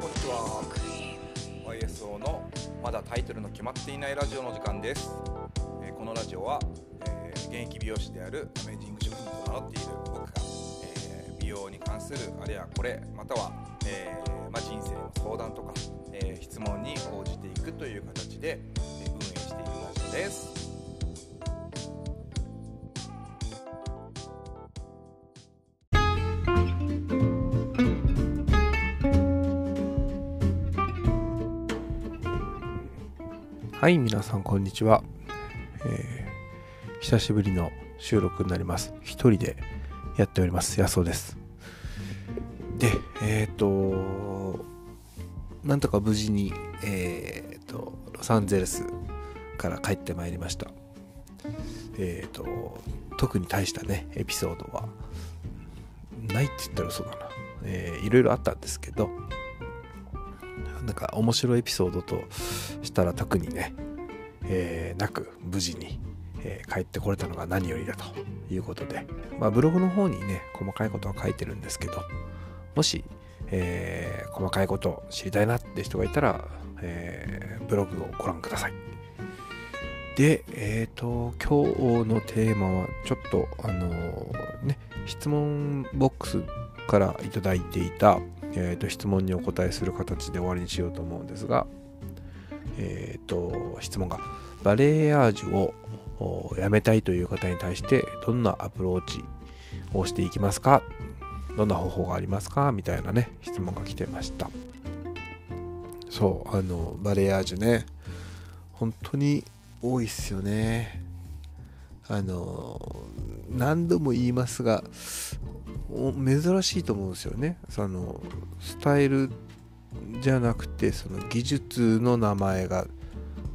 こんにちは。YSO のまだタイトルの決まっていないラジオの時間です、えーこのラジオは、えー現役美容師であるアメージング職人と名乗っている僕が、えー美容に関するあれやこれまたは、えーまあ、人生の相談とか、えー質問に応じていくという形で、えー運営しているラジオです。はい、皆さんこんにちは。えー久しぶりの収録になります。一人でやっております。安尾です。で、えっ、と、なんとか無事に、えっ、と、ロサンゼルスから帰ってまいりました。えっ、と、特に大したね、エピソードはないって言ったら嘘だな。えーいろいろあったんですけど、なんか面白いエピソードとしたら特にね、えーなく無事に、えー帰ってこれたのが何よりだということで、まあ、ブログの方にね細かいことは書いてるんですけどもし、えー細かいこと知りたいなって人がいたら、えブログをご覧ください。でえっ、と今日のテーマはちょっとあのね質問ボックスからいただいていた、えーと質問にお答えする形で終わりにしようと思うんですがえっ、と質問がバレエアージュをやめたいという方に対してどんなアプローチをしていきますか？どんな方法がありますか？みたいなね質問が来てました。そうあのバレエアージュね本当に多いっすよね。あの何度も言いますが珍しいと思うんですよね。そのスタイルじゃなくてその技術の名前が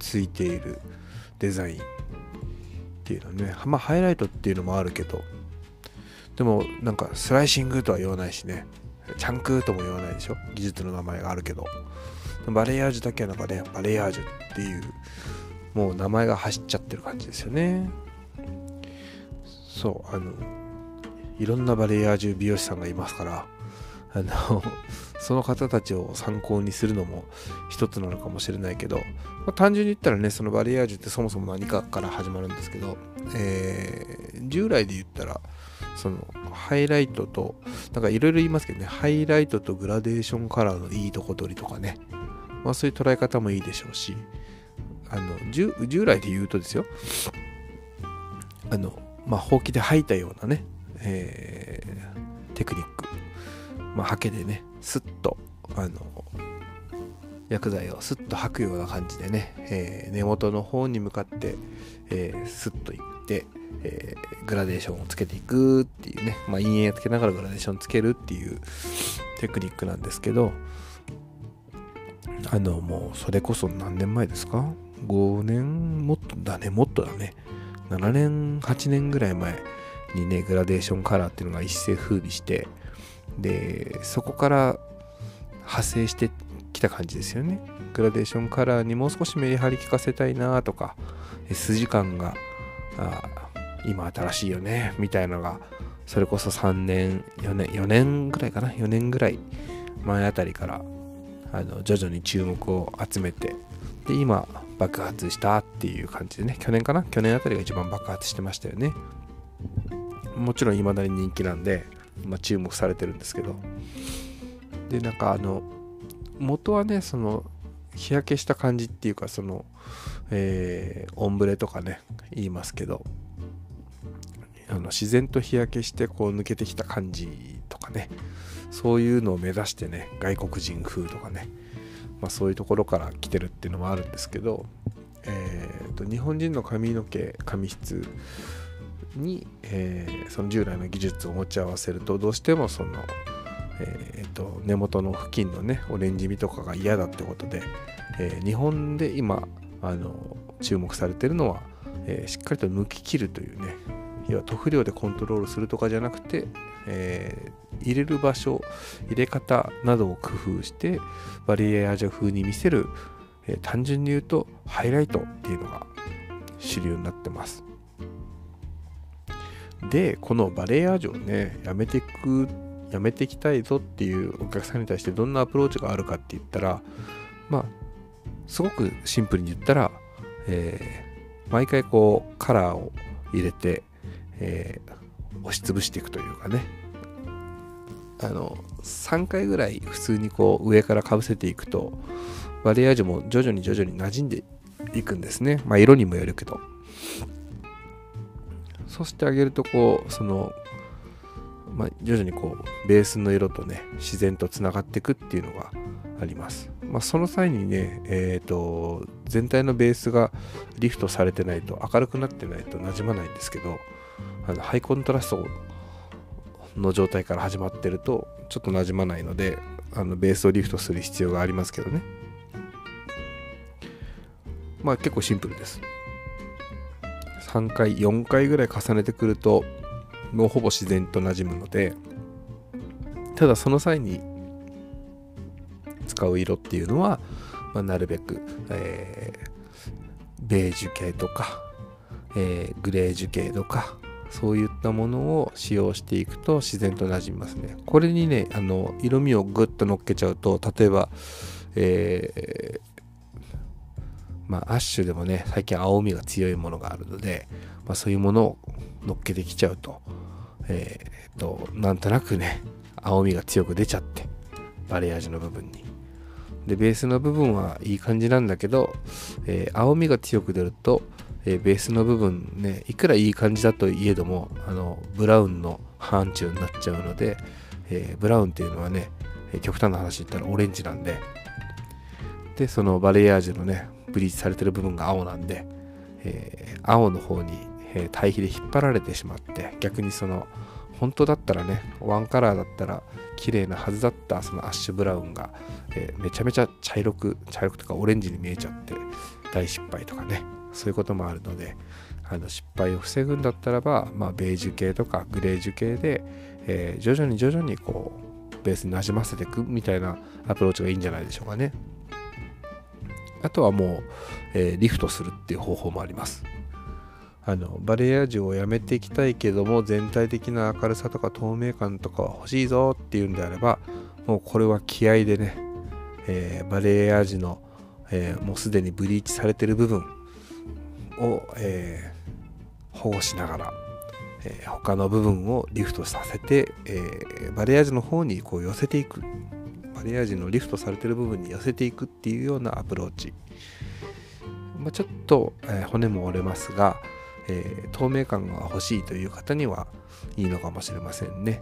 ついているデザインっていうのね。まあハイライトっていうのもあるけどでもなんかスライシングとは言わないしね。チャンクとも言わないでしょ。技術の名前があるけど。バレエアージュだけはなんかねバレエアージュっていうもう名前が走っちゃってる感じですよね。そうあのいろんなバレエアージュ美容師さんがいますからあの その方たちを参考にするのも一つなのかもしれないけど、まあ単純に言ったらねそのバリエアージュってそもそも何かから始まるんですけど、えー従来で言ったらそのハイライトとなんかいろいろ言いますけどねハイライトとグラデーションカラーのいいとこ取りとかね、まあ、そういう捉え方もいいでしょうしあの従従来で言うとですよあのまあほうきで吐いたようなね、えーテクニック。まあ、ハケでねスッとあの薬剤をスッと吐くような感じでね、えー根元の方に向かって、えースッといって、えーグラデーションをつけていくっていうね、まあ、陰影をつけながらグラデーションつけるっていうテクニックなんですけどあのもうそれこそ何年前ですか？5年もっとだねもっとだね。7年8年ぐらい前にねグラデーションカラーっていうのが一世風靡してでそこから派生してきた感じですよね。グラデーションカラーにもう少しメリハリ効かせたいなとか筋感があ今新しいよねみたいのがそれこそ3年4年4年ぐらいかな4年ぐらい前あたりからあの徐々に注目を集めてで今爆発したっていう感じでね去年かな？去年あたりが一番爆発してましたよね。もちろん未だに人気なんで、まあ、注目されてるんですけど。でなんかあの元はねその日焼けした感じっていうかその、えーオンブレとかね言いますけど。あの自然と日焼けしてこう抜けてきた感じとかね。そういうのを目指してね外国人風とかね、まあ、そういうところから来てるっていうのもあるんですけど、えーと日本人の髪の毛髪質に、えーその従来の技術を持ち合わせるとどうしてもその、えーと根元の付近のねオレンジ味とかが嫌だってことで、えー日本で今あの注目されてるのは、えーしっかりと抜き切るというね要は塗料でコントロールするとかじゃなくて、えー入れる場所入れ方などを工夫してバリエアージュ風に見せる、えー単純に言うとハイライトっていうのが主流になってます。でこのバレエアージュをねやめていくやめていきたいぞっていうお客さんに対してどんなアプローチがあるかって言ったらまあすごくシンプルに言ったら、えー、毎回こうカラーを入れて、えー、押しつぶしていくというかね。あの3回ぐらい普通にこう上からかぶせていくとバリアージュも徐々に徐々に馴染んでいくんですね。まあ色にもよるけど。そしてあげるとこうそのまあ、徐々にこうベースの色とね自然とつながっていくっていうのがあります、まあ、その際にね、えーと、全体のベースがリフトされてないと明るくなってないとなじまないんですけどあのハイコントラストの状態から始まってるとちょっとなじまないのであのベースをリフトする必要がありますけどね。まあ結構シンプルです。3回4回ぐらい重ねてくるともうほぼ自然と馴染むのでただその際に使う色っていうのは、まあ、なるべく、えー、ベージュ系とか、えー、グレージュ系とかそういったものを使用していくと自然と馴染みますねこれにねあの色味をグッと乗っけちゃうと例えば、えー、まあ、アッシュでもね、最近青みが強いものがあるので、まあ、そういうものを乗っけてきちゃうと、えー、っと、なんとなくね、青みが強く出ちゃって、バレアージュの部分に。で、ベースの部分はいい感じなんだけど、えー、青みが強く出ると、えー、ベースの部分ね、いくらいい感じだといえども、あの、ブラウンの範疇になっちゃうので、えブラウンっていうのはね、極端な話言ったらオレンジなんで、で、そのバレエアージュのね、ブリーチされてる部分が青なんで、えー、青の方に、えー、対比で引っ張られてしまって逆にその本当だったらねワンカラーだったら綺麗なはずだったそのアッシュブラウンが、え、めちゃめちゃ茶色く茶色くとかオレンジに見えちゃって大失敗とかね。そういうこともあるのであの失敗を防ぐんだったらば、まあ、ベージュ系とかグレージュ系で、えー、徐々に徐々にこうベースになじませていくみたいなアプローチがいいんじゃないでしょうかね。あとはもう、えー、リフトするっていう方法もありますあのバレエアージュをやめていきたいけども全体的な明るさとか透明感とかは欲しいぞっていうんであればもうこれは気合でね、えー、バレエアージュの、えー、もうすでにブリーチされてる部分を、え保護しながら、え他の部分をリフトさせて、えバレアージュの方にこう寄せていく。マリアージュのリフトされてる部分に寄せていくっていうようなアプローチ、まあ、ちょっと、え、骨も折れますが、え、透明感が欲しいという方にはいいのかもしれませんね。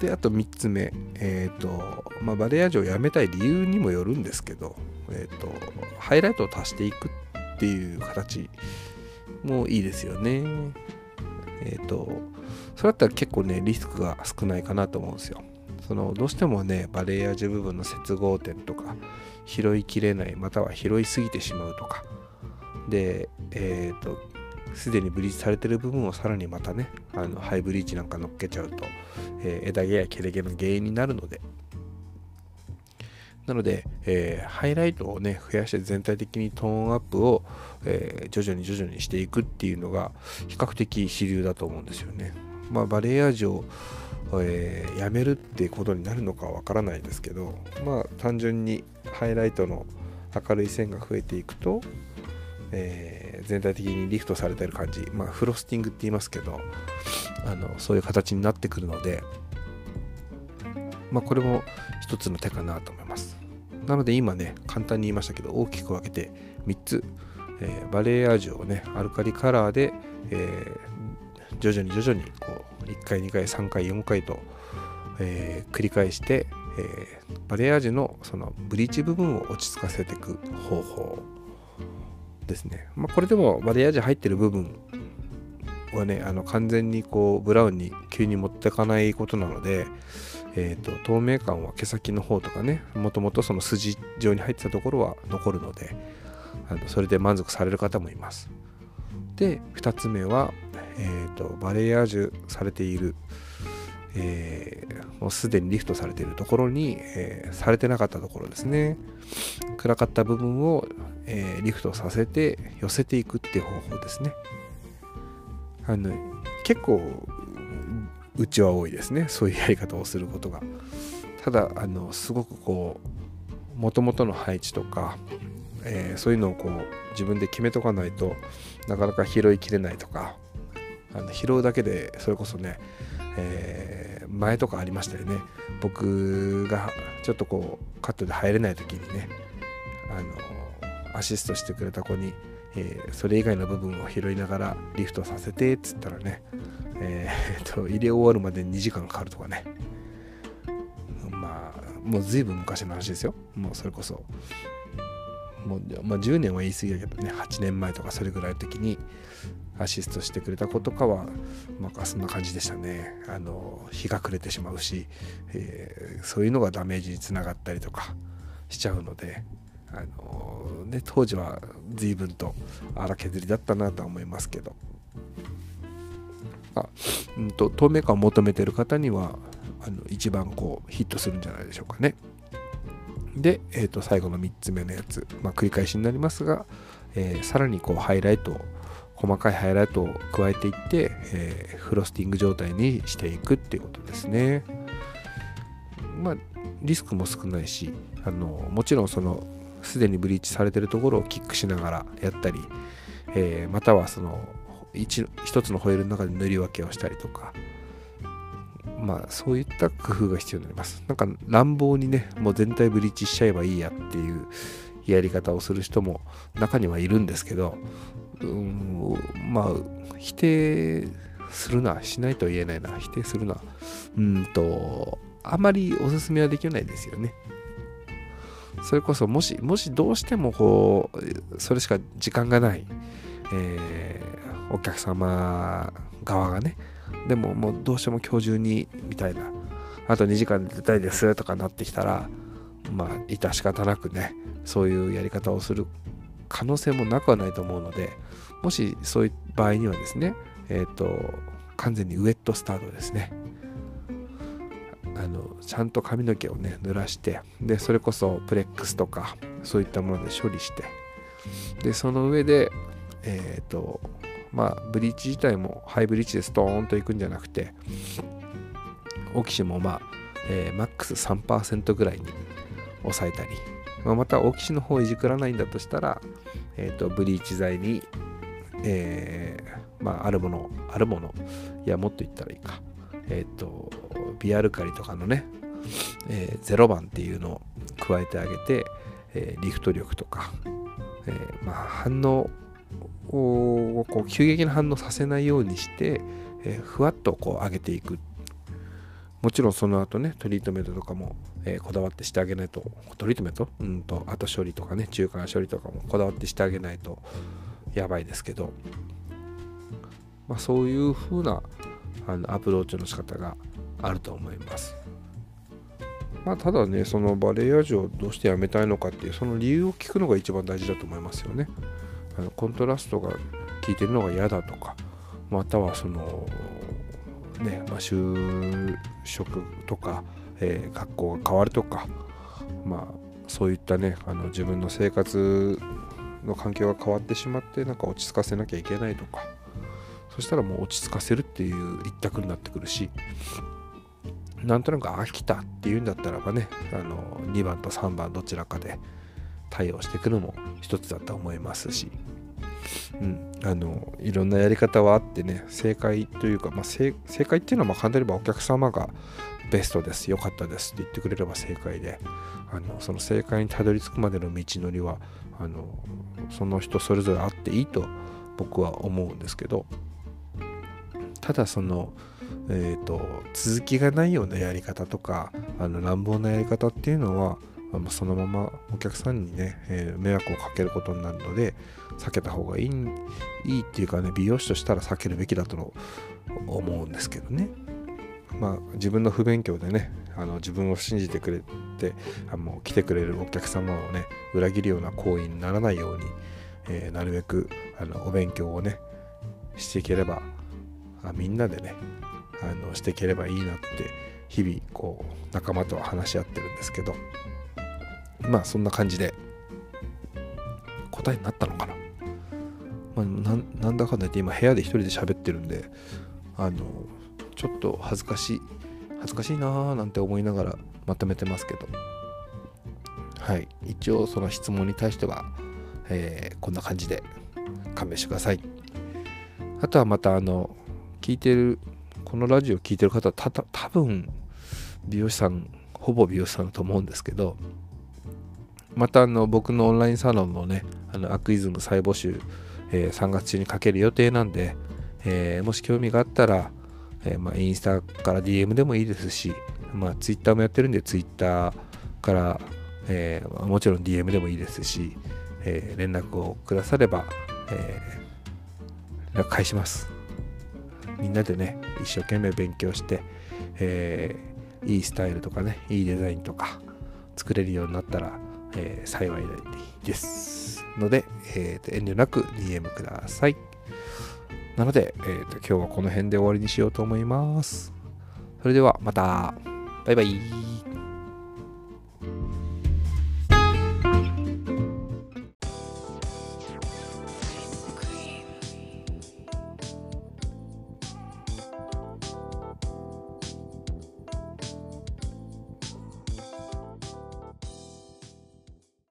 であと3つ目、えーとまあ、バレエアージュをやめたい理由にもよるんですけど、えーと、ハイライトを足していくっっていう形。もいいですよね。えっ、ー、とそれだったら結構ねリスクが少ないかなと思うんですよ。そのどうしてもねバレエアージュ部分の接合点とか拾いきれないまたは拾いすぎてしまうとか。でえっ、ー、とすでにブリーチされてる部分をさらにまたねあのハイブリーチなんか乗っけちゃうと、えー、枝毛や切れ毛の原因になるのでなので、えー、ハイライトをね増やして全体的にトーンアップを、えー、徐々に徐々にしていくっていうのが比較的主流だと思うんですよね。まあ、バレエアージュをえー、やめるっていうことになるのかわからないですけどまあ単純にハイライトの明るい線が増えていくと、えー、全体的にリフトされてる感じまあフロスティングって言いますけどあのそういう形になってくるのでまあこれも一つの手かなと思いますなので今ね簡単に言いましたけど大きく分けて3つ、えー、バレエアージュをねアルカリカラーで、えー、徐々に徐々にこう1回2回3回4回と、えー、繰り返して、え、バレエアージュのそのブリーチ部分を落ち着かせていく方法ですね、まあ、これでもバレエアージュ入ってる部分はねあの完全にこうブラウンに急に持ってかないことなので、えーと、透明感は毛先の方とかねもともとその筋状に入ってたところは残るのであのそれで満足される方もいます。で2つ目はえーと、バレエアージュされている、えー、もうすでにリフトされているところに、えー、されてなかったところですね。暗かった部分を、えー、リフトさせて寄せていくっていう方法ですね。あの結構うちは多いですね。そういうやり方をすることが。ただあのすごくこうもともとの配置とか、えー、そういうのをこう自分で決めとかないとなかなか拾いきれないとかあの拾うだけでそれこそね、えー、前とかありましたよね。僕がちょっとこうカットで入れない時にねあのアシストしてくれた子に、えー、それ以外の部分を拾いながらリフトさせてっつったらね、えー、と入れ終わるまで2時間かかるとかね。まあもう随分昔の話ですよ。もうそれこそ。もう、まあ、10年は言い過ぎだけどね。8年前とかそれぐらいの時にアシストしてくれた子とかはまあそんな感じでしたね。あの日が暮れてしまうし、えー、そういうのがダメージにつながったりとかしちゃうのであのね当時は随分と荒削りだったなとは思いますけど。あ、うんと、透明感を求めてる方にはあの一番こうヒットするんじゃないでしょうかね。で、えー、と最後の3つ目のやつ、まあ、繰り返しになりますが、えー、さらにこうハイライト細かいハイライトを加えていって、えー、フロスティング状態にしていくっていうことですね。まあリスクも少ないしあのもちろんそのすでにブリーチされてるところをキックしながらやったり、えー、またはその一一つのホイールの中で塗り分けをしたりとか。まあそういった工夫が必要になります。なんか乱暴にねもう全体ブリーチしちゃえばいいやっていうやり方をする人も中にはいるんですけどうんまあ否定するなしないと言えないな否定するな。うんとあまりおすすめはできないですよね。それこそもしもしどうしてもこうそれしか時間がない、えー、お客様側がねでももうどうしても今日中にみたいな。あと2時間で出たいですとかなってきたらまあ致し方なくねそういうやり方をする可能性もなくはないと思うのでもしそういう場合にはですねえっ、ー、と完全にウェットスタートですね。あのちゃんと髪の毛をね濡らしてでそれこそプレックスとかそういったもので処理して。でその上でえっ、ー、とまあブリーチ自体もハイブリーチでストーンといくんじゃなくてオキシもまあ、えー、マックス3%ぐらいに抑えたり、まあ、またオキシの方いじくらないんだとしたら、えーと、ブリーチ剤に、えー、まあ、あるものあるものいやもっと言ったらいいか。えっ、ー、とビアルカリとかのね、えー、0番っていうのを加えてあげて、えー、リフト力とか、えー、まあ、反応をこう急激な反応させないようにして、えふわっとこう上げていくもちろんその後ねトリートメントとかも、えこだわってしてあげないとトリートメント？うんと後処理とかね中間処理とかもこだわってしてあげないとやばいですけど、まあ、そういう風なあのアプローチの仕方があると思います。まあ、ただね、そのバレエアージをどうしてやめたいのかっていう、その理由を聞くのが一番大事だと思いますよね。あのコントラストが効いてるのが嫌だとか、またはその、ね、まあ、就職とか、えー、学校が変わるとか、まあ、そういったね、あの自分の生活の環境が変わってしまって、なんか落ち着かせなきゃいけないとか、そしたらもう落ち着かせるっていう一択になってくるしなんとなく飽きたっていうんだったらばねあの2番と3番どちらかで対応していくのも一つだと思いますし、うん、あのいろんなやり方はあってね正解というか、まあ、正解っていうのはまあ簡単に言えばお客様がベストです良かったですって言ってくれれば正解であのその正解にたどり着くまでの道のりはあのその人それぞれあっていいと僕は思うんですけど。ただその、えーと、続きがないようなやり方とかあの乱暴なやり方っていうのはそのままお客さんにね、えー、迷惑をかけることになるので避けた方がいいいいっていうかね美容師としたら避けるべきだと思うんですけどね。まあ自分の不勉強でねあの自分を信じてくれてあの来てくれるお客様をね裏切るような行為にならないように、えー、なるべくあのお勉強をねしていければあみんなでねあのしていければいいなって日々こう仲間とは話し合ってるんですけど。まあそんな感じで答えになったのかな,、まあ、なんだかんだ言って今部屋で一人で喋ってるんであのちょっと恥ずかしい恥ずかしいなーなんて思いながらまとめてますけど。はい。一応その質問に対しては、えーこんな感じで勘弁してください。あとはまたあの聞いてるこのラジオ聞いてる方はたた多分美容師さんほぼ美容師さんだと思うんですけどまたあの僕のオンラインサロンのねあのアクイズム再募集、えー3月中にかける予定なんで、えーもし興味があったら、えーまあ、インスタから DM でもいいですし、まあ、Twitter もやってるんで Twitter から、えーもちろん DM でもいいですし、えー連絡をくだされば、えー連絡返します。みんなでね一生懸命勉強して、えーいいスタイルとかねいいデザインとか作れるようになったら、えー幸いです。ので、えーと遠慮なく DM ください。なので、えーと今日はこの辺で終わりにしようと思います。それではまた。バイバイ。